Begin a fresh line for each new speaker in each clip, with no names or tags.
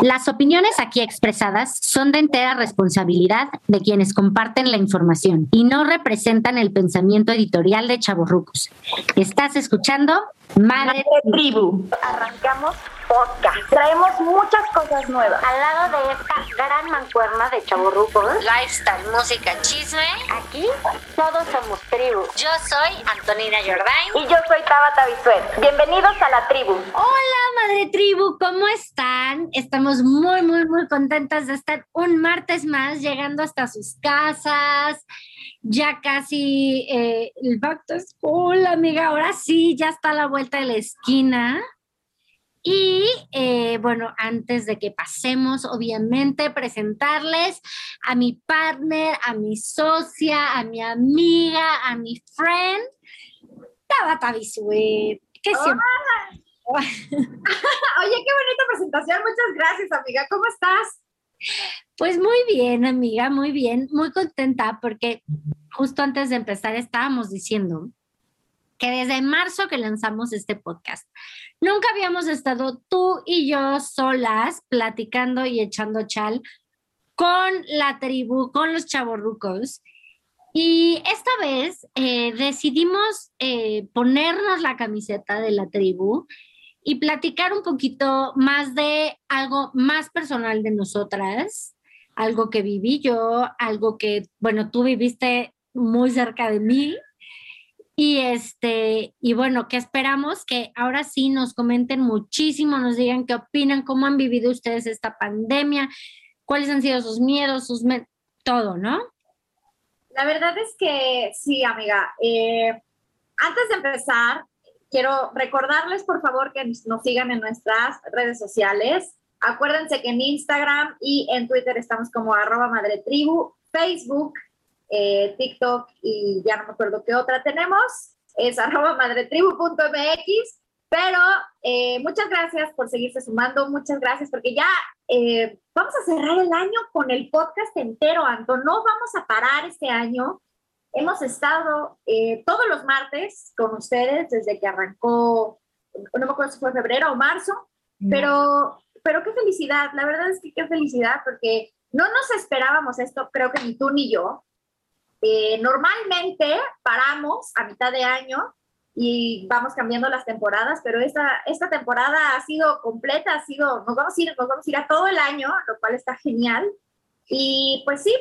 Las opiniones aquí expresadas son de entera responsabilidad de quienes comparten la información y no representan el pensamiento editorial de Chavorrucos. Estás escuchando Madre,
Tribu. Arrancamos podcast. Traemos muchas cosas nuevas.
Al lado de esta gran mancuerna de chaburrucos,
lifestyle, música, chisme,
aquí todos somos tribu.
Yo soy Antonina Jordain.
Y yo soy Tabata Bisuet. Bienvenidos a la tribu.
Hola, madre tribu, ¿cómo están? Estamos muy, muy, muy contentas de estar un martes más llegando hasta sus casas. Ya casi eh, el back to school, amiga. Ahora sí, ya está a la vuelta de la esquina. Y eh, bueno, antes de que pasemos, obviamente, presentarles a mi partner, a mi socia, a mi amiga, a mi friend, Tabata Bisuet.
Que siempre... Oye, qué bonita presentación. Muchas gracias, amiga. ¿Cómo estás?
Pues muy bien, amiga, muy bien. Muy contenta porque justo antes de empezar estábamos diciendo que desde marzo que lanzamos este podcast, nunca habíamos estado tú y yo solas platicando y echando chal con la tribu, con los chavorrucos. Y esta vez eh, decidimos eh, ponernos la camiseta de la tribu y platicar un poquito más de algo más personal de nosotras, algo que viví yo, algo que, bueno, tú viviste muy cerca de mí. Y este, y bueno, que esperamos que ahora sí nos comenten muchísimo, nos digan qué opinan, cómo han vivido ustedes esta pandemia, cuáles han sido sus miedos, sus todo, ¿no?
La verdad es que sí, amiga. Eh, antes de empezar, quiero recordarles, por favor, que nos sigan en nuestras redes sociales. Acuérdense que en Instagram y en Twitter estamos como arroba madretribu, Facebook, eh, TikTok y ya no me acuerdo qué otra tenemos, es arroba madretribu.mx. Pero eh, muchas gracias por seguirse sumando, muchas gracias porque ya eh, vamos a cerrar el año con el podcast entero, Anto. No vamos a parar este año. Hemos estado todos los martes con ustedes desde que arrancó, no me acuerdo si fue febrero o marzo, pero, pero qué felicidad, la verdad es que qué felicidad porque no nos esperábamos esto, creo que ni tú ni yo. Eh, normalmente paramos a mitad de año y vamos cambiando las temporadas, pero esta, esta temporada ha sido completa, ha sido, nos vamos, a ir, nos vamos a ir a todo el año, lo cual está genial. Y pues sí,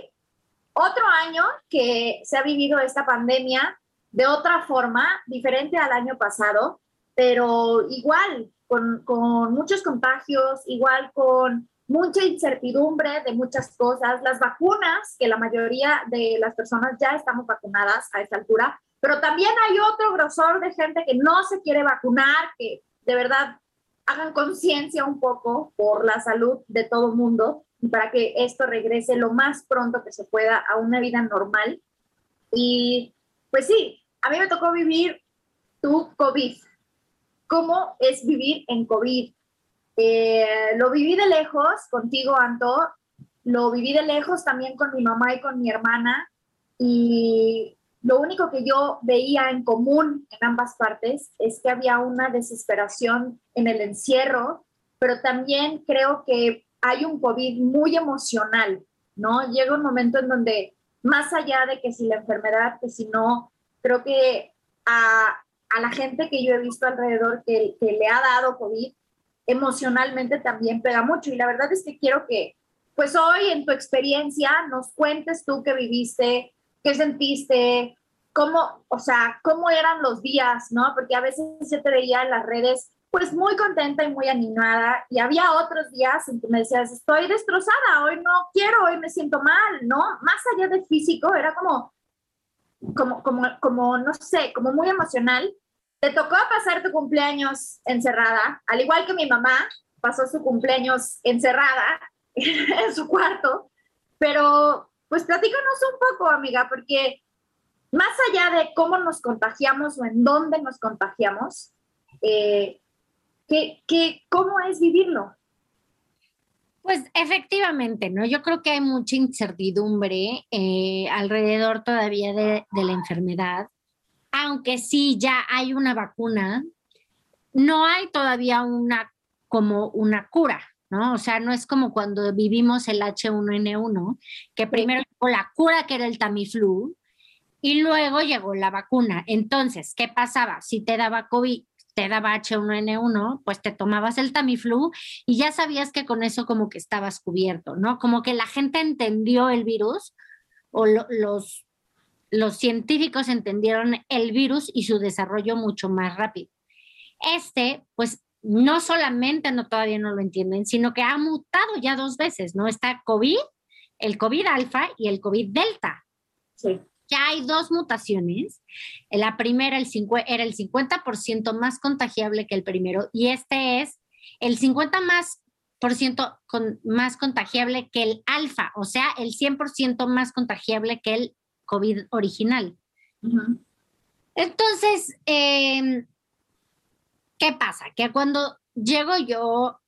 otro año que se ha vivido esta pandemia de otra forma, diferente al año pasado, pero igual, con, con muchos contagios, igual con mucha incertidumbre de muchas cosas, las vacunas, que la mayoría de las personas ya estamos vacunadas a esta altura, pero también hay otro grosor de gente que no se quiere vacunar, que de verdad hagan conciencia un poco por la salud de todo el mundo y para que esto regrese lo más pronto que se pueda a una vida normal. Y pues sí, a mí me tocó vivir tu COVID. ¿Cómo es vivir en COVID? Eh, lo viví de lejos contigo, Anto, lo viví de lejos también con mi mamá y con mi hermana y lo único que yo veía en común en ambas partes es que había una desesperación en el encierro, pero también creo que hay un COVID muy emocional, ¿no? Llega un momento en donde, más allá de que si la enfermedad, que si no, creo que a, a la gente que yo he visto alrededor que, que le ha dado COVID, emocionalmente también pega mucho. Y la verdad es que quiero que pues hoy en tu experiencia nos cuentes tú qué viviste, qué sentiste, cómo, o sea, cómo eran los días, ¿no? Porque a veces se te veía en las redes pues muy contenta y muy animada y había otros días en que me decías, estoy destrozada, hoy no quiero, hoy me siento mal, ¿no? Más allá de físico, era como, como, como, como, no sé, como muy emocional. Te tocó pasar tu cumpleaños encerrada, al igual que mi mamá pasó su cumpleaños encerrada en su cuarto, pero pues platícanos un poco, amiga, porque más allá de cómo nos contagiamos o en dónde nos contagiamos, eh, ¿qué, qué, cómo es vivirlo?
Pues efectivamente, ¿no? Yo creo que hay mucha incertidumbre eh, alrededor todavía de, de, la enfermedad, aunque sí ya hay una vacuna, no hay todavía una como una cura, ¿no? O sea, no es como cuando vivimos el H1N1, que primero llegó la cura que era el Tamiflu y luego llegó la vacuna. Entonces, ¿qué pasaba? Si te daba COVID, te daba H1N1, pues te tomabas el Tamiflu y ya sabías que con eso como que estabas cubierto, ¿no? Como que la gente entendió el virus o lo, los, los científicos entendieron el virus y su desarrollo mucho más rápido. Este, pues no solamente no todavía no lo entienden, sino que ha mutado ya dos veces, ¿no? Está COVID, el COVID alfa y el COVID delta.
Sí.
Ya hay dos mutaciones. La primera el era el 50% más contagiable que el primero y este es el 50 más por ciento con, más contagiable que el alfa, o sea, el 100% más contagiable que el COVID original. Uh -huh. Entonces, eh, ¿Qué pasa? Que cuando llego yo,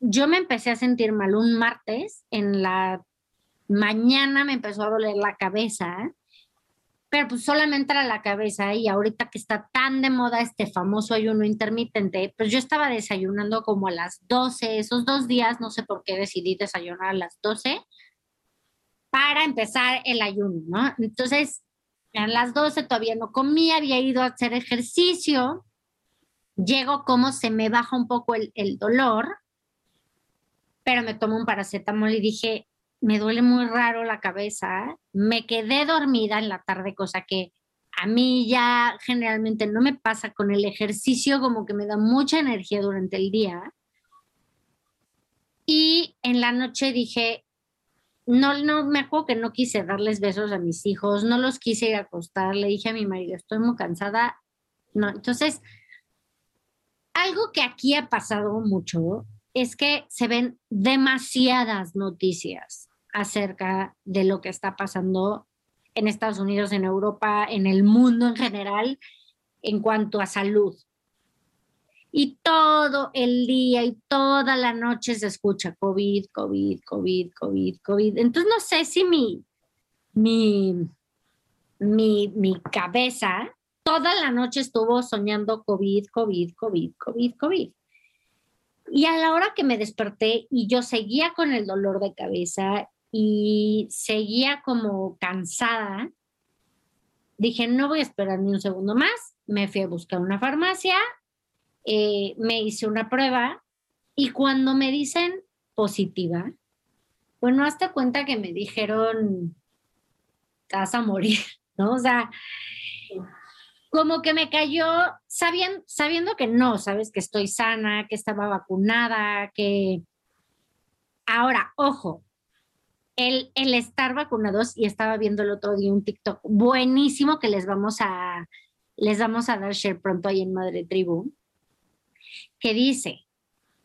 yo me empecé a sentir mal un martes, en la mañana me empezó a doler la cabeza, pero pues solamente era la cabeza y ahorita que está tan de moda este famoso ayuno intermitente, pues yo estaba desayunando como a las 12, esos dos días, no sé por qué decidí desayunar a las 12 para empezar el ayuno, ¿no? Entonces, a las 12 todavía no comía, había ido a hacer ejercicio llego como se me baja un poco el, el, dolor, pero me tomo un paracetamol y dije, me duele muy raro la cabeza, me quedé dormida en la tarde, cosa que a mí ya generalmente no me pasa con el ejercicio, como que me da mucha energía durante el día. Y en la noche dije, no, no, me acuerdo que no quise darles besos a mis hijos, no los quise ir a acostar, le dije a mi marido, estoy muy cansada. No, entonces algo que aquí ha pasado mucho es que se ven demasiadas noticias acerca de lo que está pasando en Estados Unidos, en Europa, en el mundo en general, en cuanto a salud. Y todo el día y toda la noche se escucha COVID, COVID, COVID, COVID, COVID. Entonces no sé si mi, mi, mi, mi cabeza toda la noche estuvo soñando COVID, COVID, COVID, COVID, COVID. Y a la hora que me desperté y yo seguía con el dolor de cabeza y seguía como cansada, dije, no voy a esperar ni un segundo más. Me fui a buscar una farmacia, eh, me hice una prueba y cuando me dicen positiva, bueno, hasta cuenta que me dijeron, vas a morir, ¿no? O sea, como que me cayó sabiendo, sabiendo que no, sabes que estoy sana, que estaba vacunada, que... Ahora, ojo, el, el estar vacunados, y estaba viendo el otro día un TikTok buenísimo que les vamos a, les vamos a dar share pronto ahí en Madre Tribu, que dice,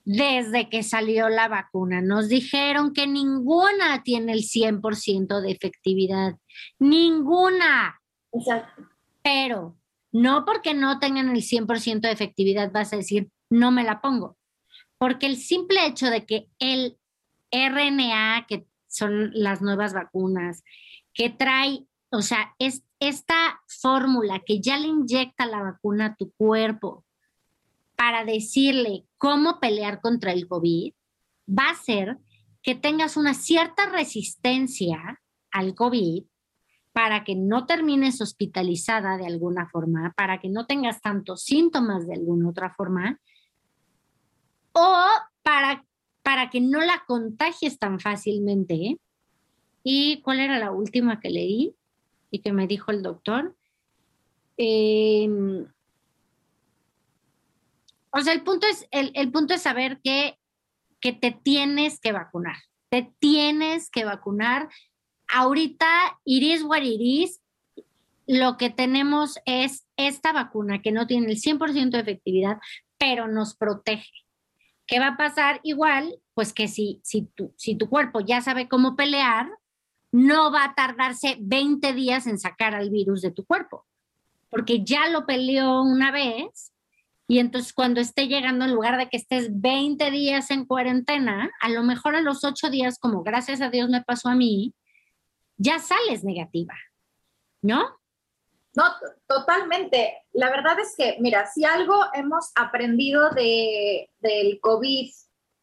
desde que salió la vacuna, nos dijeron que ninguna tiene el 100% de efectividad, ninguna.
Exacto.
Pero no porque no tengan el 100% de efectividad vas a decir, no me la pongo. Porque el simple hecho de que el RNA, que son las nuevas vacunas, que trae, o sea, es esta fórmula que ya le inyecta la vacuna a tu cuerpo para decirle cómo pelear contra el COVID, va a hacer que tengas una cierta resistencia al COVID para que no termines hospitalizada de alguna forma, para que no tengas tantos síntomas de alguna otra forma, o para, para que no la contagies tan fácilmente. ¿eh? ¿Y cuál era la última que leí y que me dijo el doctor? Em, o sea, el punto es, el, punto es saber que, que te tienes que vacunar. Te tienes que vacunar. Ahorita, iris guariris, lo que tenemos es esta vacuna que no tiene el 100% de efectividad, pero nos protege. ¿Qué va a pasar? Igual, pues que si, si, tu, si tu cuerpo ya sabe cómo pelear, no va a tardarse 20 días en sacar al virus de tu cuerpo, porque ya lo peleó una vez y entonces cuando esté llegando, en lugar de que estés 20 días en cuarentena, a lo mejor a los 8 días, como gracias a Dios me pasó a mí, ya sales negativa, ¿no?
No, totalmente. La verdad es que, mira, si algo hemos aprendido de, del COVID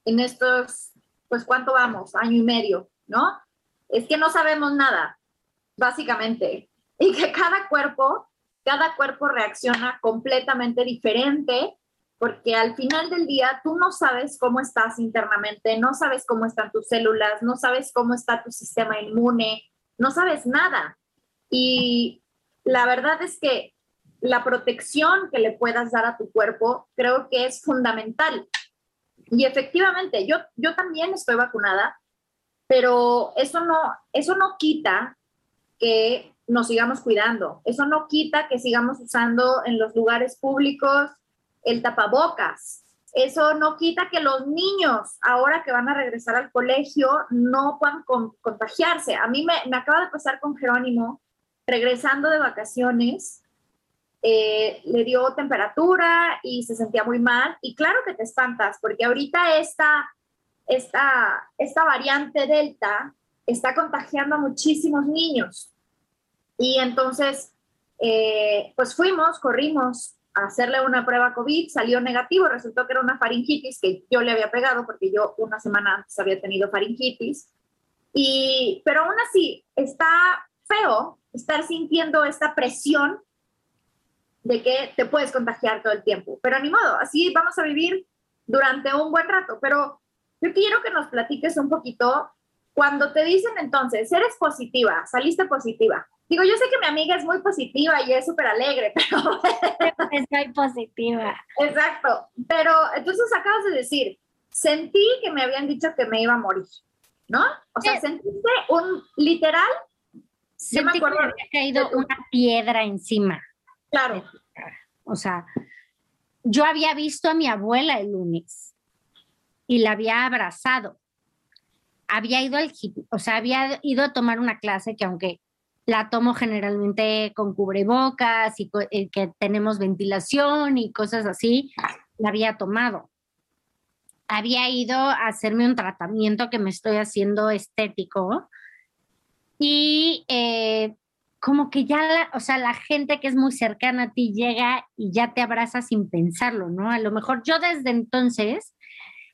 en estos, pues, ¿cuánto vamos? Año y medio, ¿no? Es que no sabemos nada, básicamente. Y que cada cuerpo cada cuerpo reacciona completamente diferente porque al final del día tú no sabes cómo estás internamente, no sabes cómo están tus células, no sabes cómo está tu sistema inmune, no sabes nada. Y la verdad es que la protección que le puedas dar a tu cuerpo creo que es fundamental. Y efectivamente, yo, yo también estoy vacunada, pero eso no, eso no quita que nos sigamos cuidando. Eso no quita que sigamos usando en los lugares públicos el tapabocas. Eso no quita que los niños, ahora que van a regresar al colegio, no puedan contagiarse. A mí me, acaba de pasar con Jerónimo, regresando de vacaciones, eh, le dio temperatura y se sentía muy mal. Y claro que te espantas, porque ahorita esta, esta, esta variante Delta está contagiando a muchísimos niños. Y entonces, eh, pues fuimos, corrimos a hacerle una prueba COVID, salió negativo, resultó que era una faringitis que yo le había pegado porque yo una semana antes había tenido faringitis. Y, pero aún así, está feo estar sintiendo esta presión de que te puedes contagiar todo el tiempo. Pero ni modo, así vamos a vivir durante un buen rato. Pero yo quiero que nos platiques un poquito cuando te dicen entonces, eres positiva, saliste positiva, Digo, yo sé que mi amiga es muy positiva y es súper alegre, pero...
Estoy positiva.
Exacto, pero entonces acabas de decir, sentí que me habían dicho que me iba a morir, ¿no? O sea, sentiste un literal...
Sentí me acuerdo, que me había caído una piedra encima.
Claro.
O sea, yo había visto a mi abuela el lunes y la había abrazado. Había ido al, o sea, había ido a tomar una clase que aunque la tomo generalmente con cubrebocas y eh, que tenemos ventilación y cosas así, la había tomado. Había ido a hacerme un tratamiento que me estoy haciendo estético y eh, como que ya, la, o sea, la gente que es muy cercana a ti llega y ya te abraza sin pensarlo, ¿no? A lo mejor yo desde entonces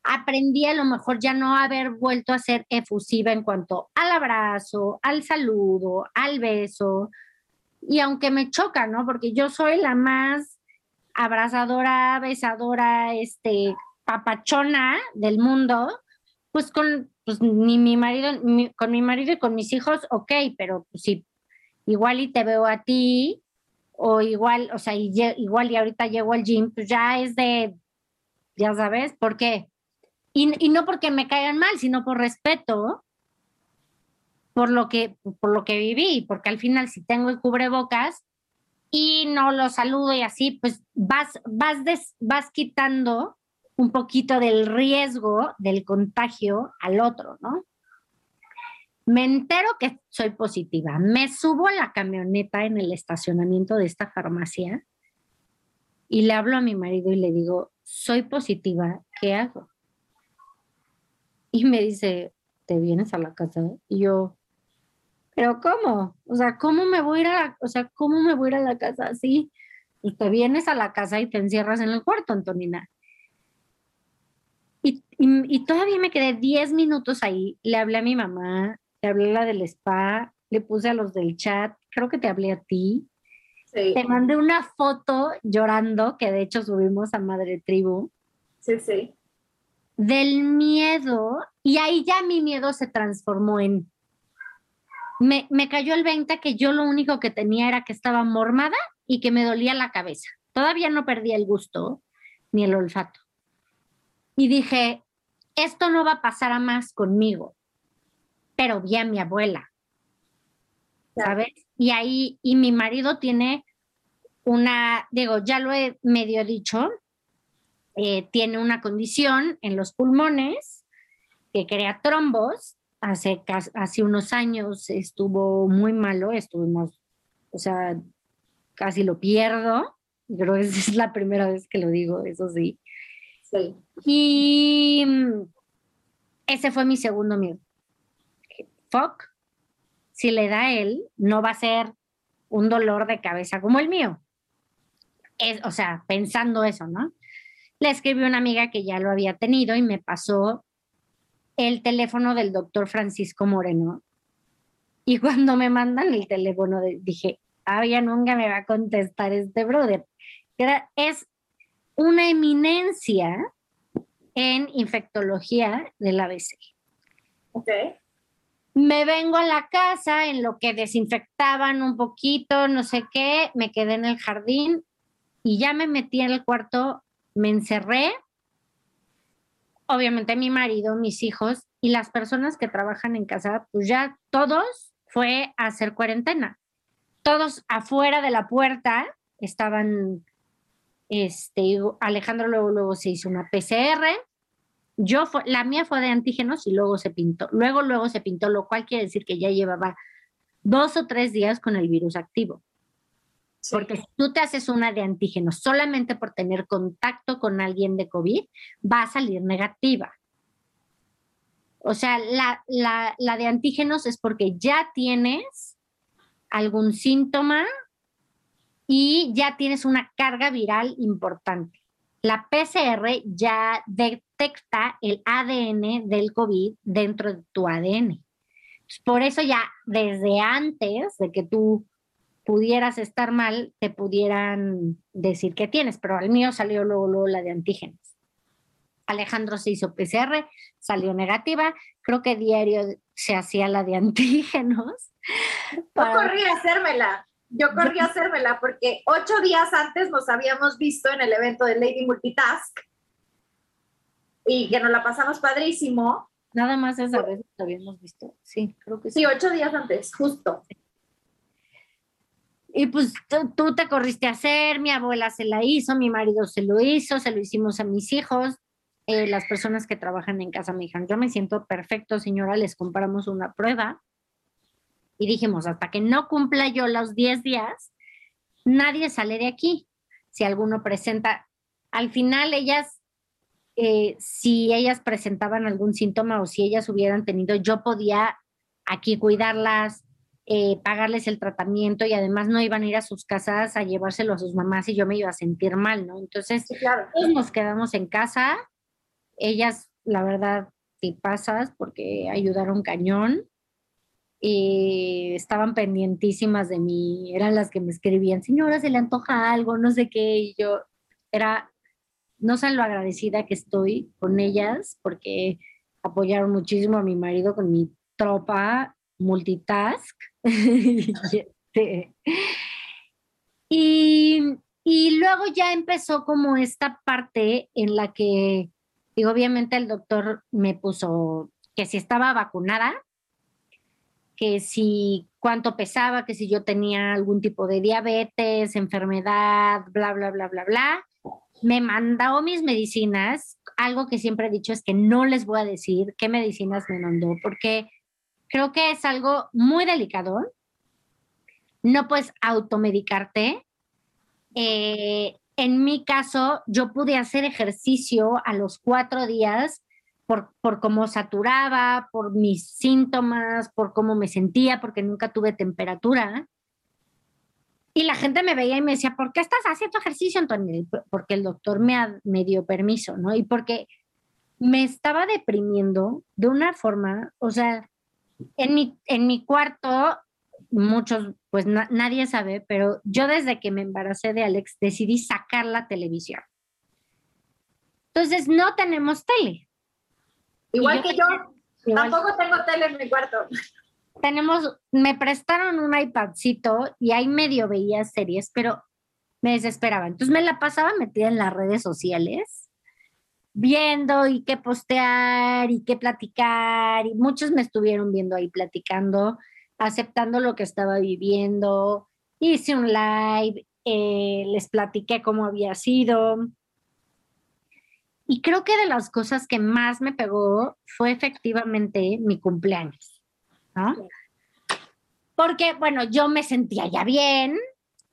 aprendí a lo mejor ya no haber vuelto a ser efusiva en cuanto al abrazo, al saludo, al beso. Y aunque me choca, ¿no? Porque yo soy la más abrazadora, besadora, este, papachona del mundo, pues con pues, ni mi marido, con mi marido y con mis hijos, ok, pero pues, si igual y te veo a ti, o igual, o sea, igual y ahorita llego al gym, pues ya es de, ya sabes, ¿por qué? Y, no porque me caigan mal, sino por respeto por lo que, por lo que viví, porque al final si tengo el cubrebocas y no lo saludo y así, pues vas, vas, vas quitando un poquito del riesgo del contagio al otro, ¿no? Me entero que soy positiva, me subo a la camioneta en el estacionamiento de esta farmacia y le hablo a mi marido y le digo, soy positiva, ¿qué hago? Y me dice, ¿te vienes a la casa? Y yo, ¿pero cómo? O sea, ¿cómo me voy a ir a la, o sea, ¿cómo me voy a ir a la casa así? Pues te vienes a la casa y te encierras en el cuarto, Antonina. Y, y, todavía me quedé 10 minutos ahí. Le hablé a mi mamá, le hablé a la del spa, le puse a los del chat, creo que te hablé a ti. Sí. Te mandé una foto llorando, que de hecho subimos a Madre Tribu.
Sí, sí
del miedo y ahí ya mi miedo se transformó en... Me, me cayó el 20 que yo lo único que tenía era que estaba mormada y que me dolía la cabeza. Todavía no perdía el gusto ni el olfato. Y dije, esto no va a pasar a más conmigo, pero vi a mi abuela, ¿sabes? Y ahí, y mi marido tiene una, digo, ya lo he medio dicho, eh, tiene una condición en los pulmones que crea trombos. Hace, hace unos años estuvo muy malo, estuvimos, o sea, casi lo pierdo. Creo que es la primera vez que lo digo, eso sí.
Sí.
Y mm, ese fue mi segundo miedo. Fuck, si le da a él, no va a ser un dolor de cabeza como el mío. Es, o sea, pensando eso, ¿no? Le escribí a una amiga que ya lo había tenido y me pasó el teléfono del doctor Francisco Moreno. Y cuando me mandan el teléfono, dije, ah, ya nunca me va a contestar este brother. Era, es una eminencia en infectología del ABC.
Ok.
Me vengo a la casa en lo que desinfectaban un poquito, no sé qué, me quedé en el jardín y ya me metí en el cuarto, me encerré. Obviamente mi marido, mis hijos y las personas que trabajan en casa, pues ya todos fue a hacer cuarentena. Todos afuera de la puerta estaban este, Alejandro luego, luego se hizo una PCR. Yo, la mía fue de antígenos y luego se pintó. Luego, luego se pintó, lo cual quiere decir que ya llevaba dos o tres días con el virus activo. Porque si tú te haces una de antígenos solamente por tener contacto con alguien de COVID, va a salir negativa. O sea, la, la, la de antígenos es porque ya tienes algún síntoma y ya tienes una carga viral importante. La PCR ya detecta el ADN del COVID dentro de tu ADN. Por eso ya desde antes de que tú pudieras estar mal, te pudieran decir que tienes, pero al mío salió luego, luego la de antígenos. Alejandro se hizo PCR, salió negativa. Creo que diario se hacía la de antígenos.
Para... corrí a hacérmela yo corrí a hacérmela porque ocho días antes nos habíamos visto en el evento de Lady Multitask y que nos la pasamos padrísimo.
Nada más esa vez nos habíamos visto. Sí, creo que sí.
Sí, ocho días antes, justo.
Y pues tú te corriste a hacer, mi abuela se la hizo, mi marido se lo hizo, se lo hicimos a mis hijos. Eh, las personas que trabajan en casa me dijeron, yo me siento perfecto, señora, les compramos una prueba y dijimos, hasta que no cumpla yo los 10 días, nadie sale de aquí. Si alguno presenta, al final ellas, eh, si ellas presentaban algún síntoma o si ellas hubieran tenido, yo podía aquí cuidarlas, eh, pagarles el tratamiento y además no iban a ir a sus casas a llevárselo a sus mamás y yo me iba a sentir mal, ¿no? Entonces,
claro.
nos quedamos en casa. Ellas, la verdad, pasas porque ayudaron cañón y estaban pendientísimas de mí, eran las que me escribían, señora, se le antoja algo, no sé qué, y yo era, no sé lo agradecida que estoy con ellas, porque apoyaron muchísimo a mi marido con mi tropa multitask. Y, y luego ya empezó como esta parte en la que, digo, obviamente el doctor me puso que si estaba vacunada, que si cuánto pesaba, que si yo tenía algún tipo de diabetes, enfermedad, bla, bla, bla, bla, bla. Me mandó mis medicinas. Algo que siempre he dicho es que no les voy a decir qué medicinas me mandó, porque creo que es algo muy delicado. No puedes automedicarte. Eh, en mi caso, yo pude hacer ejercicio a los cuatro días por, cómo saturaba, por mis síntomas, por cómo me sentía, porque nunca tuve temperatura. Y la gente me veía y me decía, ¿por qué estás haciendo ejercicio, Antonio? Porque el doctor me, me dio permiso, ¿no? Y porque me estaba deprimiendo de una forma, o sea, en mi, en mi cuarto, muchos, pues nadie sabe, pero yo desde que me embaracé de Alex decidí sacar la televisión. Entonces, no tenemos tele
Igual
yo
que yo,
Igual-
tampoco tengo tele en mi cuarto.
tenemos, me prestaron un iPadcito y ahí medio veía series, pero me desesperaba. Entonces me la pasaba metida en las redes sociales, viendo y qué postear y qué platicar. Y muchos me estuvieron viendo ahí platicando, aceptando lo que estaba viviendo. Hice un live, eh, les platiqué cómo había sido. Y creo que de las cosas que más me pegó fue efectivamente mi cumpleaños. ¿no? Porque, bueno, yo me sentía ya bien,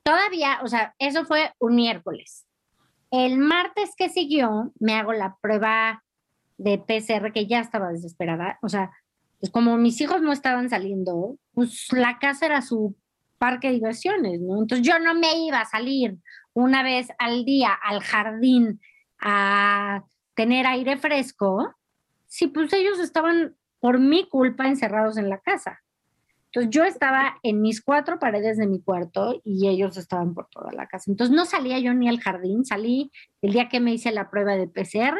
todavía, o sea, eso fue un miércoles. El martes que siguió, me hago la prueba de PCR que ya estaba desesperada, o sea, pues como mis hijos no estaban saliendo, pues la casa era su parque de diversiones, ¿no? Entonces yo no me iba a salir una vez al día al jardín a tener aire fresco, si pues ellos estaban por mi culpa encerrados en la casa. Entonces yo estaba en mis cuatro paredes de mi cuarto y ellos estaban por toda la casa. Entonces no salía yo ni al jardín, salí el día que me hice la prueba de PCR.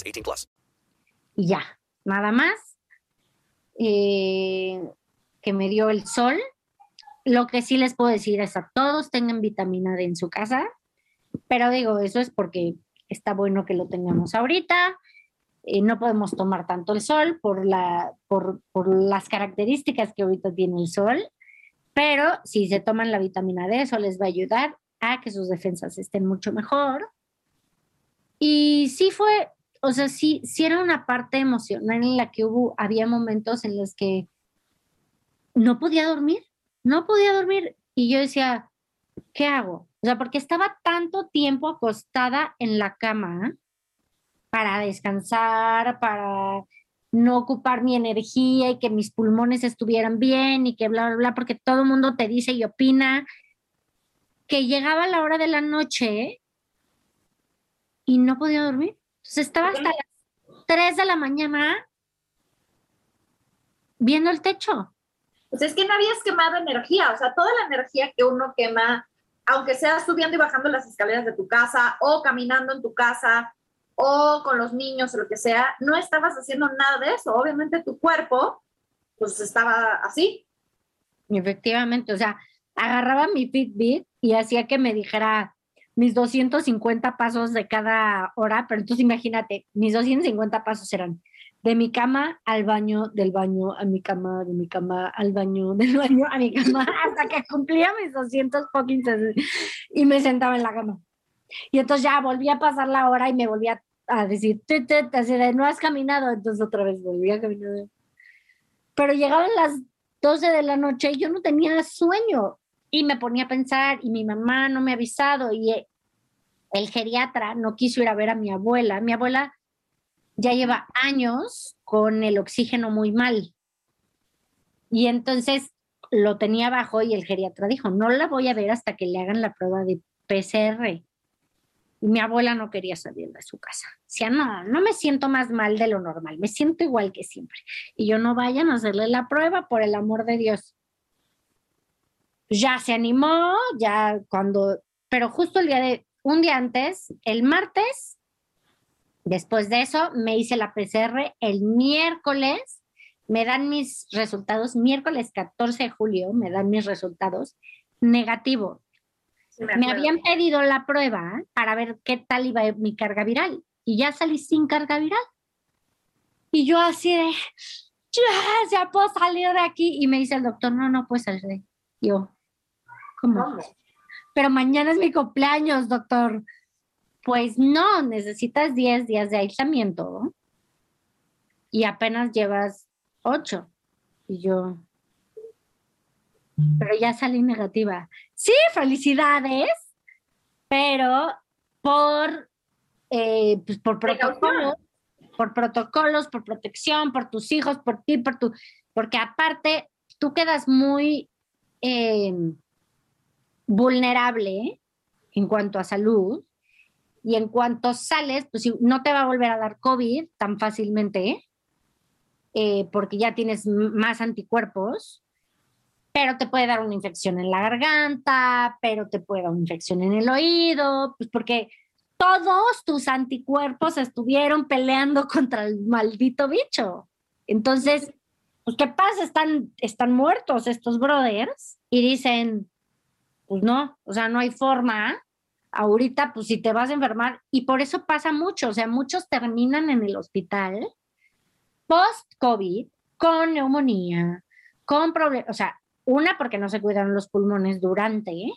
18 plus.
y ya, nada más. Eh, que me dio el sol. Lo que sí les puedo decir es a todos tengan vitamina D en su casa, pero digo, eso es porque está bueno que lo tengamos ahorita. Eh, no podemos tomar tanto el sol por, por las características que ahorita tiene el sol, pero si se toman la vitamina D, eso les va a ayudar a que sus defensas estén mucho mejor. Y sí fue, o sea, sí, sí era una parte emocional en la que hubo, había momentos en los que no podía dormir, no podía dormir. Y yo decía, ¿qué hago? O sea, porque estaba tanto tiempo acostada en la cama para descansar, para no ocupar mi energía y que mis pulmones estuvieran bien y que bla, bla, bla, porque todo el mundo te dice y opina que llegaba la hora de la noche y no podía dormir. Entonces estaba hasta las 3 de la mañana viendo el techo.
Pues es que no habías quemado energía, o sea, toda la energía que uno quema, aunque sea subiendo y bajando las escaleras de tu casa o caminando en tu casa o con los niños o lo que sea, no estabas haciendo nada de eso. Obviamente tu cuerpo, pues estaba así.
Efectivamente, o sea, agarraba mi Fitbit y hacía que me dijera mis 250 pasos de cada hora, pero entonces imagínate, mis 250 pasos eran de mi cama al baño, del baño a mi cama, de mi cama al baño, del baño a mi cama, hasta que cumplía mis 200 fucking y me sentaba en la cama. Y entonces ya volví a pasar la hora y me volvía a decir, así de, no has caminado, entonces otra vez volví a caminar. Pero llegaban las 12 de la noche y yo no tenía sueño y me ponía a pensar y mi mamá no me ha avisado y eh, el geriatra no quiso ir a ver a mi abuela. Mi abuela ya lleva años con el oxígeno muy mal. Y entonces lo tenía abajo y el geriatra dijo, no la voy a ver hasta que le hagan la prueba de PCR. Y mi abuela no quería salir de su casa. Decía, no, no me siento más mal de lo normal, me siento igual que siempre. Y yo no vayan a hacerle la prueba, por el amor de Dios. Ya se animó, ya cuando, pero justo el día de, un día antes, el martes, después de eso, me hice la PCR el miércoles, me dan mis resultados, miércoles 14 de julio, me dan mis resultados negativo.
Sí,
Me habían pedido la prueba para ver qué tal iba mi carga viral y ya salí sin carga viral. Y yo así de, ya, ya puedo salir de aquí. Y me dice el doctor, no, no puedes salir de. Yo, ¿cómo?
¿Cómo?
Pero mañana es mi cumpleaños, doctor. Pues no, necesitas 10 días de aislamiento y apenas llevas 8. Y yo, pero ya salí negativa. Sí, felicidades, pero por, eh, pues por protocolos, por protocolos, por protección, por tus hijos, por ti, por tu, porque aparte tú quedas muy eh, vulnerable en cuanto a salud y en cuanto sales, pues no te va a volver a dar COVID tan fácilmente, eh, porque ya tienes más anticuerpos, pero te puede dar una infección en la garganta, pero te puede dar una infección en el oído, pues porque todos tus anticuerpos estuvieron peleando contra el maldito bicho. Entonces, pues, ¿qué pasa? Están, están muertos estos brothers y dicen, pues no, o sea, no hay forma. Ahorita, pues si te vas a enfermar, y por eso pasa mucho, o sea, muchos terminan en el hospital post-COVID con neumonía, con problemas, o sea, una porque no se cuidaron los pulmones durante,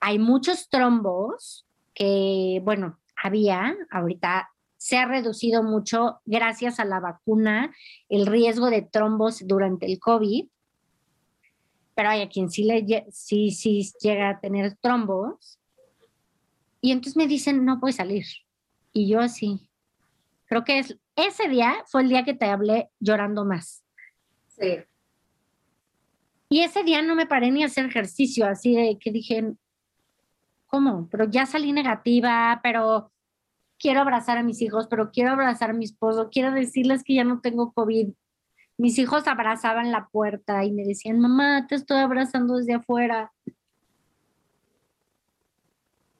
hay muchos trombos que, bueno, había, ahorita se ha reducido mucho gracias a la vacuna el riesgo de trombos durante el COVID, pero hay a quien sí, le, sí, sí llega a tener trombos. Y entonces me dicen, no puedes salir. Y yo así, creo que es, ese día fue el día que te hablé llorando más.
Sí.
Y ese día no me paré ni a hacer ejercicio, así de que dije, ¿cómo? Pero ya salí negativa, pero quiero abrazar a mis hijos, pero quiero abrazar a mi esposo, quiero decirles que ya no tengo COVID. Mis hijos abrazaban la puerta y me decían, mamá, te estoy abrazando desde afuera.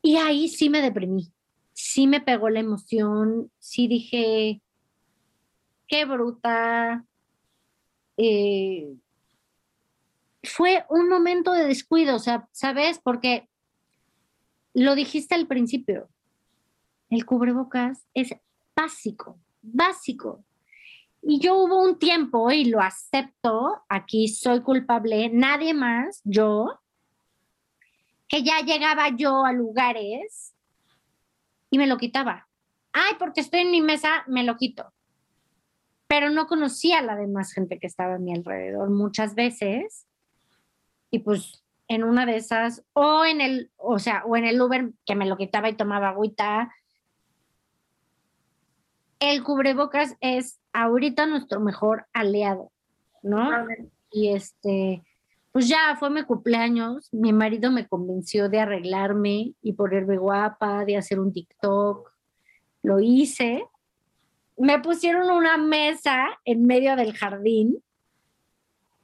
Y ahí sí me deprimí, sí me pegó la emoción, sí dije, qué bruta. Eh, fue un momento de descuido, ¿sabes? Porque lo dijiste al principio, el cubrebocas es básico, básico. Y yo hubo un tiempo, y lo acepto, aquí soy culpable, nadie más, yo, que ya llegaba yo a lugares y me lo quitaba. Ay, porque estoy en mi mesa, me lo quito. Pero no conocía a la demás gente que estaba a mi alrededor muchas veces. Y pues en una de esas, o en el, o sea, o en el Uber que me lo quitaba y tomaba agüita. El cubrebocas es ahorita nuestro mejor aliado, ¿no? Y este, pues ya fue mi cumpleaños, mi marido me convenció de arreglarme y ponerme guapa, de hacer un TikTok. Lo hice. Me pusieron una mesa en medio del jardín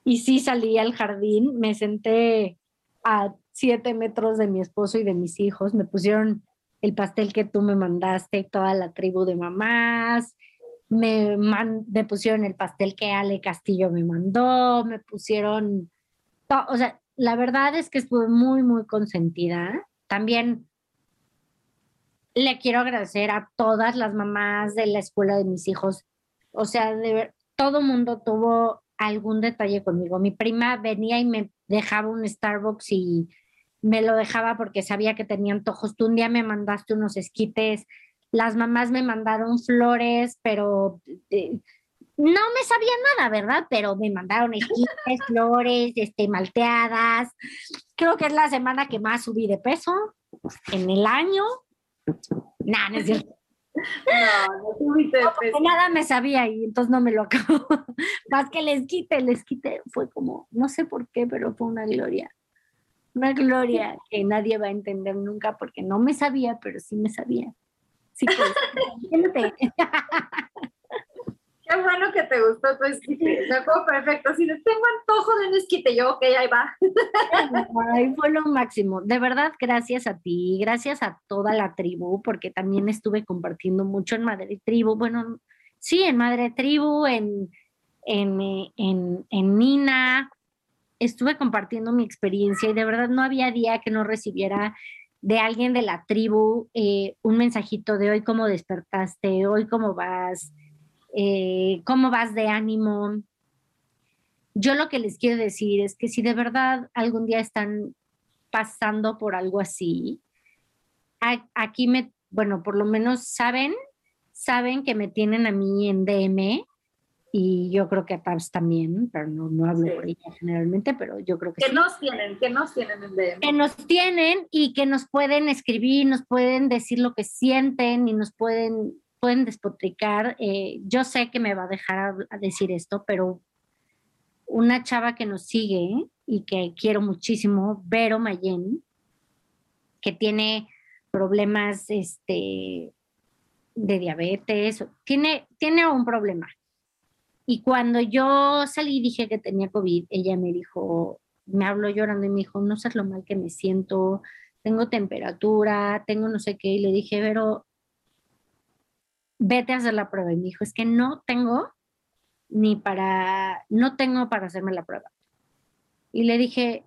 y sí salí al jardín, me senté a siete metros de mi esposo y de mis hijos, me pusieron el pastel que tú me mandaste, toda la tribu de mamás, me, man- me pusieron el pastel que Ale Castillo me mandó, me pusieron, o sea, la verdad es que estuve muy, muy consentida. También le quiero agradecer a todas las mamás de la escuela de mis hijos. O sea, de todo mundo tuvo algún detalle conmigo. Mi prima venía y me dejaba un Starbucks y me lo dejaba porque sabía que tenía antojos. Tú un día me mandaste unos esquites, las mamás me mandaron flores, pero eh, no me sabía nada, ¿verdad? Pero me mandaron esquites, flores, este, malteadas. Creo que es la semana que más subí de peso en el año. Nah, no es cierto.
No, no
nada me sabía y entonces no me lo acabo. Más que les quite, les quite. Fue como, no sé por qué, pero fue una gloria. una gloria que nadie va a entender nunca porque no me sabía, pero sí me sabía. Sí, pues.
Qué bueno que te gustó tu esquite. Me acuerdo perfecto. Si les tengo antojo de un esquite, yo, ok, ahí va.
Ay, fue lo máximo. De verdad, gracias a ti, gracias a toda la tribu, porque también estuve compartiendo mucho en Madre Tribu. Bueno, sí, en Madre Tribu, en, en, en, en Nina. Estuve compartiendo mi experiencia y de verdad no había día que no recibiera de alguien de la tribu eh, un mensajito de hoy cómo despertaste, hoy cómo vas, eh, cómo vas de ánimo. Yo lo que les quiero decir es que si de verdad algún día están pasando por algo así, aquí me, bueno, por lo menos saben, saben que me tienen a mí en DM y yo creo que a Tabs también, pero no, no hablo
Sí.
por ella generalmente, pero yo creo que
Que
sí
nos tienen, que nos tienen en DM.
que nos tienen y que nos pueden escribir, nos pueden decir lo que sienten y nos pueden, pueden despotricar. Eh, yo sé que me va a dejar a, a decir esto, pero una chava que nos sigue y que quiero muchísimo, Vero Mayen, que tiene problemas este, de diabetes, tiene, tiene un problema. Y cuando yo salí y dije que tenía COVID, ella me dijo, me habló llorando y me dijo, no sabes lo mal que me siento, tengo temperatura, tengo no sé qué, y le dije, pero vete a hacer la prueba. Y me dijo, es que no tengo ni para, no tengo para hacerme la prueba. Y le dije,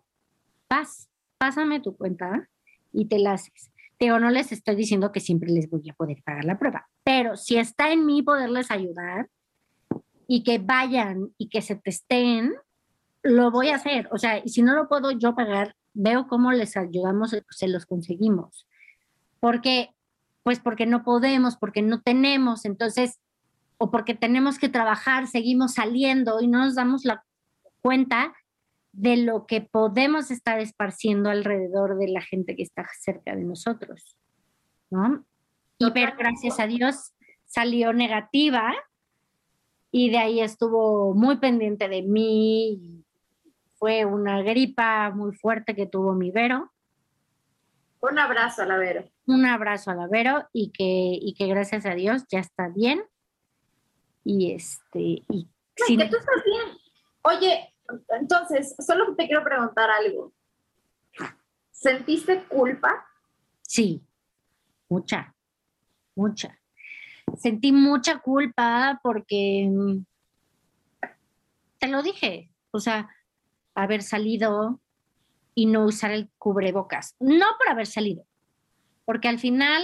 paz, pásame tu cuenta y te la haces. Te Digo, no les estoy diciendo que siempre les voy a poder pagar la prueba, pero si está en mí poderles ayudar y que vayan y que se testeen, lo voy a hacer. O sea, y si no lo puedo yo pagar, veo cómo les ayudamos, se los conseguimos. Porque, pues porque no podemos, porque no tenemos, entonces, o porque tenemos que trabajar, seguimos saliendo y no nos damos la cuenta de lo que podemos estar esparciendo alrededor de la gente que está cerca de nosotros, ¿no? Y pero gracias a Dios salió negativa y de ahí estuvo muy pendiente de mí. Fue una gripa muy fuerte que tuvo mi Vero.
Un abrazo a la Vero.
Un abrazo a la Vero y que, y que gracias a Dios ya está bien. Y este, y sí,
que tú estás bien. Oye, entonces, solo te quiero preguntar algo. ¿Sentiste culpa?
sí, mucha, mucha. Sentí mucha culpa porque mm, te lo dije, o sea, haber salido y no usar el cubrebocas. No por haber salido, porque al final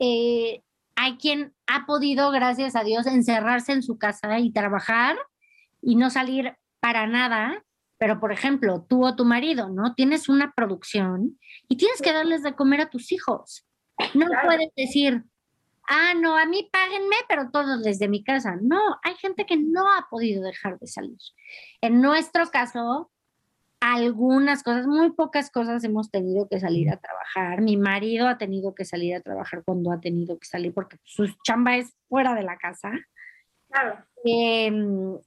Eh, hay quien ha podido, gracias a Dios, encerrarse en su casa y trabajar y no salir para nada. Pero, por ejemplo, tú o tu marido, ¿no? Tienes una producción y tienes que darles de comer a tus hijos. No
Claro.
puedes decir, ah, no, a mí páguenme, pero todo desde mi casa. No, hay gente que no ha podido dejar de salir. En nuestro caso, algunas cosas, muy pocas cosas hemos tenido que salir a trabajar. Mi marido ha tenido que salir a trabajar cuando ha tenido que salir porque su chamba es fuera de la casa.
Claro.
Em,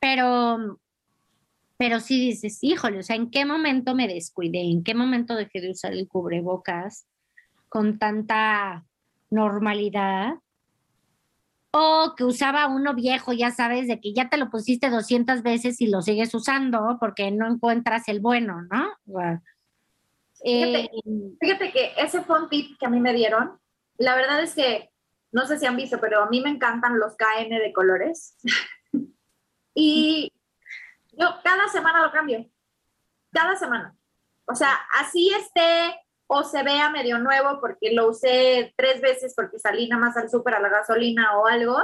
pero, pero sí dices, híjole, o sea, ¿en qué momento me descuidé? ¿En qué momento dejé de usar el cubrebocas con tanta normalidad? O que usaba uno viejo, ya sabes, de que ya te lo pusiste 200 veces y lo sigues usando porque no encuentras el bueno, ¿no? O sea, Eh,
Fíjate que ese fue un tip que a mí me dieron. La verdad es que, no sé si han visto, pero a mí me encantan los KN de colores. y yo cada semana lo cambio. Cada semana. O sea, así esté o se vea medio nuevo porque lo usé tres veces porque salí nada más al súper a la gasolina o algo.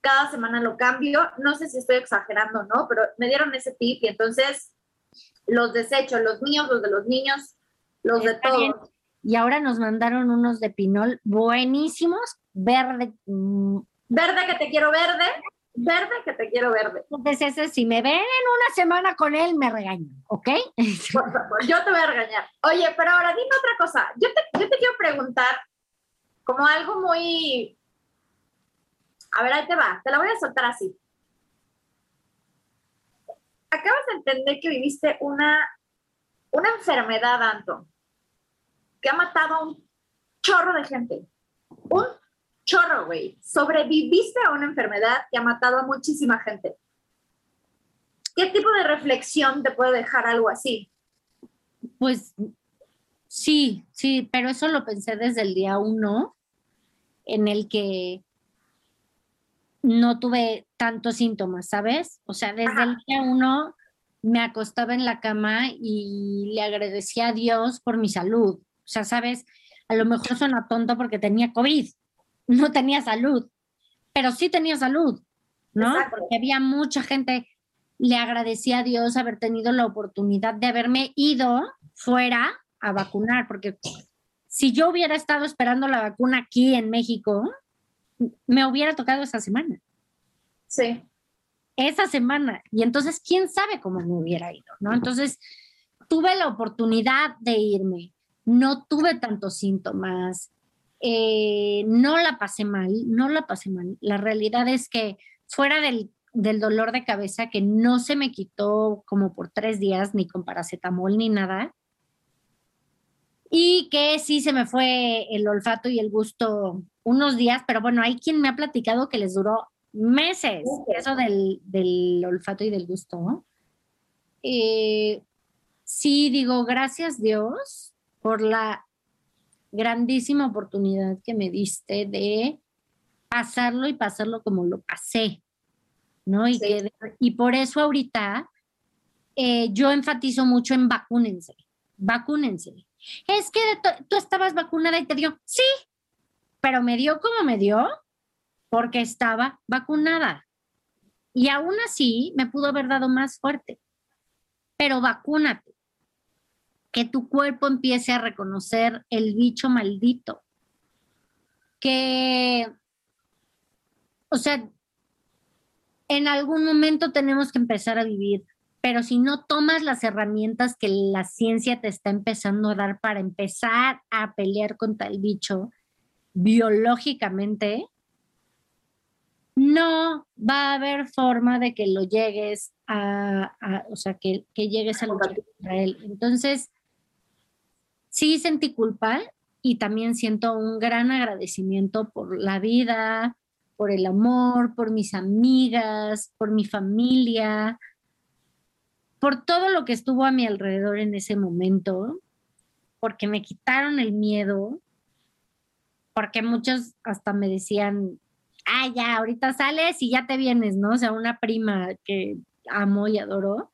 Cada semana lo cambio. No sé si estoy exagerando o no, pero me dieron ese tip y entonces los desecho, los míos, los de los niños, los de
bien.
todos.
y ahora nos mandaron unos de pinol buenísimos, verde. mm,
Verde que te quiero verde, verde que te quiero verde.
Entonces, ese, si me ven en una semana con él, me regañan, ¿ok?
Yo te voy a regañar. Oye, pero ahora dime otra cosa. Yo te, yo te quiero preguntar como algo muy... A ver, ahí te va. Te la voy a soltar así. Acabas de entender que viviste una, una enfermedad, Anto, que ha matado a un chorro de gente. Un chorro, güey. Sobreviviste a una enfermedad que ha matado a muchísima gente. ¿Qué tipo de reflexión te puede dejar algo así?
Pues sí, sí, pero eso lo pensé desde el día uno, en el que no tuve tantos síntomas, ¿sabes? O sea, desde el día uno me acostaba en la cama y le agradecía a Dios por mi salud. O sea, ¿sabes? A lo mejor suena tonto porque tenía COVID, no tenía salud, pero sí tenía salud, ¿no?
Exacto.
Porque había mucha gente, le agradecía a Dios haber tenido la oportunidad de haberme ido fuera a vacunar, porque si yo hubiera estado esperando la vacuna aquí en México, me hubiera tocado esa semana,
Sí.
esa semana. Y entonces, ¿quién sabe cómo me hubiera ido? ¿no? Entonces, tuve la oportunidad de irme, no tuve tantos síntomas, eh, no la pasé mal, no la pasé mal. La realidad es que fuera del, del dolor de cabeza que no se me quitó como por tres días, ni con paracetamol ni nada, y que sí se me fue el olfato y el gusto unos días, pero bueno, hay quien me ha platicado que les duró meses eso del, del olfato y del gusto. ¿no? Eh, sí, digo, gracias Dios por la grandísima oportunidad que me diste de pasarlo y pasarlo como lo pasé, ¿no? Y,
Sí.
que- y por eso ahorita eh, yo enfatizo mucho en vacúnense, vacúnense. Es que tú- tú estabas vacunada y te dio, sí, pero me dio como me dio porque estaba vacunada. Y aún así me pudo haber dado más fuerte. Pero vacúnate. Que tu cuerpo empiece a reconocer el bicho maldito. Que, o sea, en algún momento tenemos que empezar a vivir, pero si no tomas las herramientas que la ciencia te está empezando a dar para empezar a pelear contra el bicho biológicamente, no va a haber forma de que lo llegues a, a- o sea, que, que llegues a luchar contra él. Entonces, sí sentí culpa y también siento un gran agradecimiento por la vida, por el amor, por mis amigas, por mi familia, por todo lo que estuvo a mi alrededor en ese momento, porque me quitaron el miedo, porque muchos hasta me decían, ah, ya, ahorita sales y ya te vienes, ¿no? O sea, una prima que amo y adoro.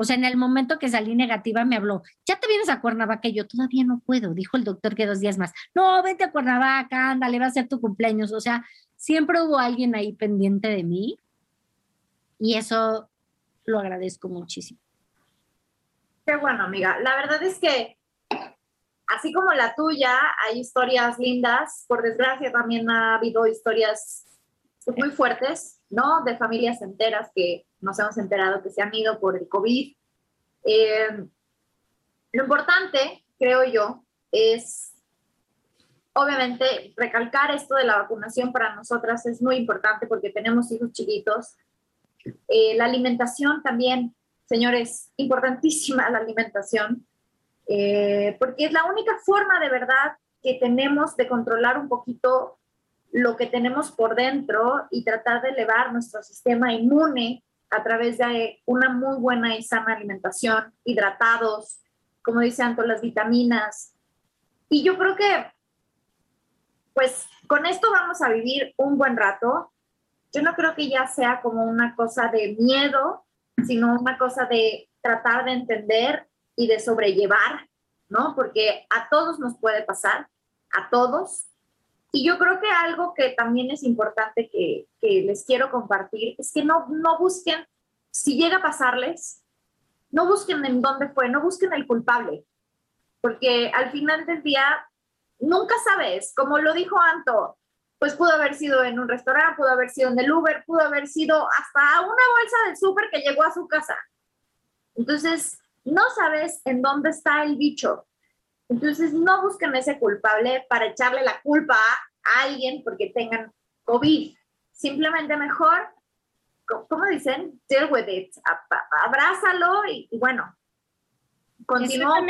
O sea, en el momento que salí negativa me habló, ya te vienes a Cuernavaca y yo todavía no puedo, dijo el doctor que dos días más. No, vete a Cuernavaca, ándale, va a ser tu cumpleaños. O sea, siempre hubo alguien ahí pendiente de mí y eso lo agradezco muchísimo.
Qué bueno, amiga. La verdad es que, así como la tuya, hay historias lindas. Por desgracia, también ha habido historias muy fuertes, ¿no? De familias enteras que nos hemos enterado que se han ido por el COVID. Eh, lo importante, creo yo, es, obviamente, recalcar esto de la vacunación para nosotras es muy importante porque tenemos hijos chiquitos. Eh, la alimentación también señores, importantísima la alimentación, eh, porque es la única forma de verdad que tenemos de controlar un poquito lo que tenemos por dentro y tratar de elevar nuestro sistema inmune a través de una muy buena y sana alimentación, hidratados, como dice Anto, las vitaminas. Y yo creo que, pues, con esto vamos a vivir un buen rato. Yo no creo que ya sea como una cosa de miedo, sino una cosa de tratar de entender y de sobrellevar, ¿no? Porque a todos nos puede pasar, a todos. Y yo creo que algo que también es importante que, les quiero compartir es que no, no busquen, si llega a pasarles, no busquen en dónde fue, no busquen el culpable, porque al final del día nunca sabes, como lo dijo Anto, pues pudo haber sido en un restaurante, pudo haber sido en el Uber, pudo haber sido hasta una bolsa del súper que llegó a su casa. Entonces, no sabes en dónde está el bicho. Entonces, no busquen ese culpable para echarle la culpa a alguien porque tengan COVID. Simplemente mejor, ¿cómo dicen? Deal with it. Abrázalo y, y bueno, continúa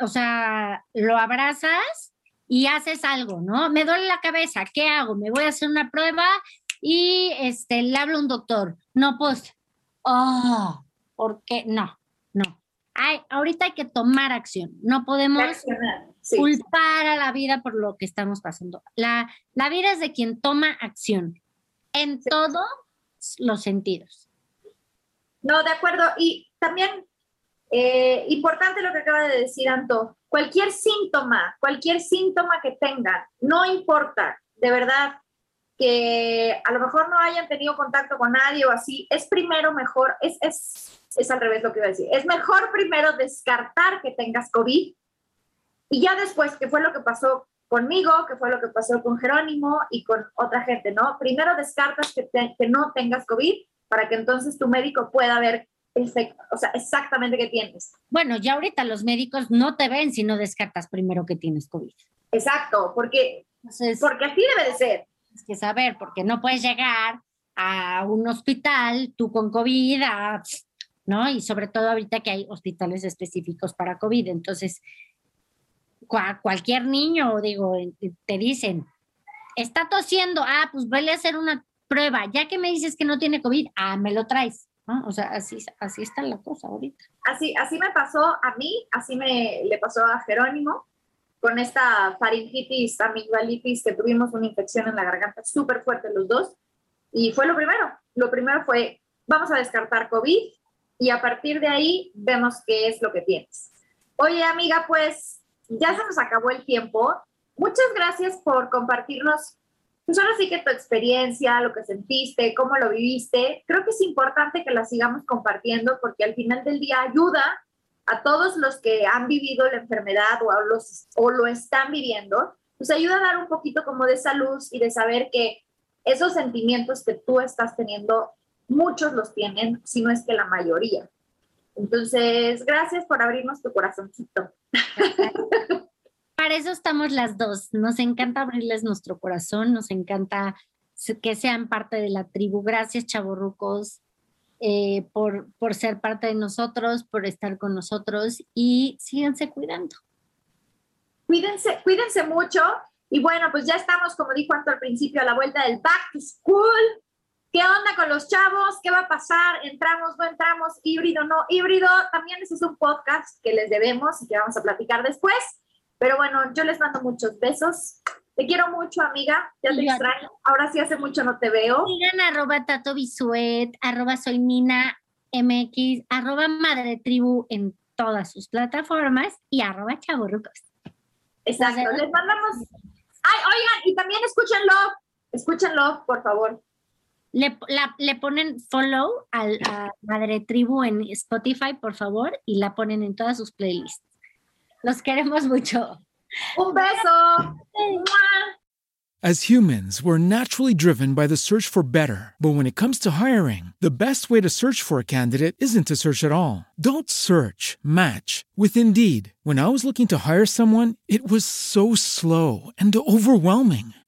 o sea, lo abrazas y haces algo, ¿no? Me duele la cabeza, ¿qué hago? Me voy a hacer una prueba y este, le hablo a un doctor. No, pues, oh, ¿por qué? No, no. Hay, ahorita hay que tomar acción. No podemos
Sí.
culpar a la vida por lo que estamos pasando. La, la vida es de quien toma acción en todos los sentidos.
No, de acuerdo. Y también, eh, importante lo que acaba de decir Anto, cualquier síntoma, cualquier síntoma que tengan, no importa, de verdad, que a lo mejor no hayan tenido contacto con nadie o así, es primero mejor, es, es, es al revés lo que iba a decir, es mejor primero descartar que tengas COVID y ya después, que fue lo que pasó conmigo, que fue lo que pasó con Jerónimo y con otra gente, ¿no? Primero descartas que, te- que no tengas COVID para que entonces tu médico pueda ver o sea, exactamente qué tienes.
Bueno, ya ahorita los médicos no te ven si no descartas primero que tienes COVID.
Exacto, porque,
Entonces,
porque así debe de ser.
Tienes que saber, porque no puedes llegar a un hospital tú con COVID, a- ¿no? Y sobre todo ahorita que hay hospitales específicos para COVID. Entonces, cua- cualquier niño, digo, te dicen, está tosiendo, ah, pues vele a hacer una prueba. Ya que me dices que no tiene COVID, ah, me lo traes. ¿no? O sea, así, así está la cosa ahorita.
Así, así me pasó a mí, así me le pasó a Jerónimo con esta faringitis, amigdalitis, que tuvimos una infección en la garganta súper fuerte los dos. Y fue lo primero. Lo primero fue, vamos a descartar COVID y a partir de ahí vemos qué es lo que tienes. Oye, amiga, pues ya se nos acabó el tiempo. Muchas gracias por compartirnos, pues ahora sí que tu experiencia, lo que sentiste, cómo lo viviste. Creo que es importante que la sigamos compartiendo porque al final del día ayuda a todos los que han vivido la enfermedad o, los, o lo están viviendo, pues ayuda a dar un poquito como de esa luz y de saber que esos sentimientos que tú estás teniendo, muchos los tienen, si no es que la mayoría. Entonces, gracias por abrirnos tu corazoncito.
Para eso estamos las dos. Nos encanta abrirles nuestro corazón, nos encanta que sean parte de la tribu. Gracias, chavorrucos, eh, por, por ser parte de nosotros, por estar con nosotros y síganse cuidando.
Cuídense, cuídense mucho. Y bueno, pues ya estamos, como dijo Anto al principio, a la vuelta del back to school. ¿Qué onda con los chavos? ¿Qué va a pasar? ¿Entramos, no entramos? ¿Híbrido, no híbrido? También ese es un podcast que les debemos y que vamos a platicar después. Pero bueno, yo les mando muchos besos. Te quiero mucho, amiga. Ya te extraño. Ahora sí hace mucho no te veo.
Sigan arroba Tato Bisuet, arroba Soy Nina MX, arroba Madre Tribu en todas sus plataformas y arroba chavorrucos.
Exacto. Les mandamos. Ay, oigan, y también escúchenlo. Escúchenlo, por favor.
Le, la- le ponen follow al, a Madre Tribu en Spotify, por favor, y la ponen en todas sus playlists. Los queremos mucho.
Un beso.
As humans, we're naturally driven by the search for better. But when it comes to hiring, the best way to search for a candidate isn't to search at all. Don't search, match with Indeed. When I was looking to hire someone, it was so slow and overwhelming.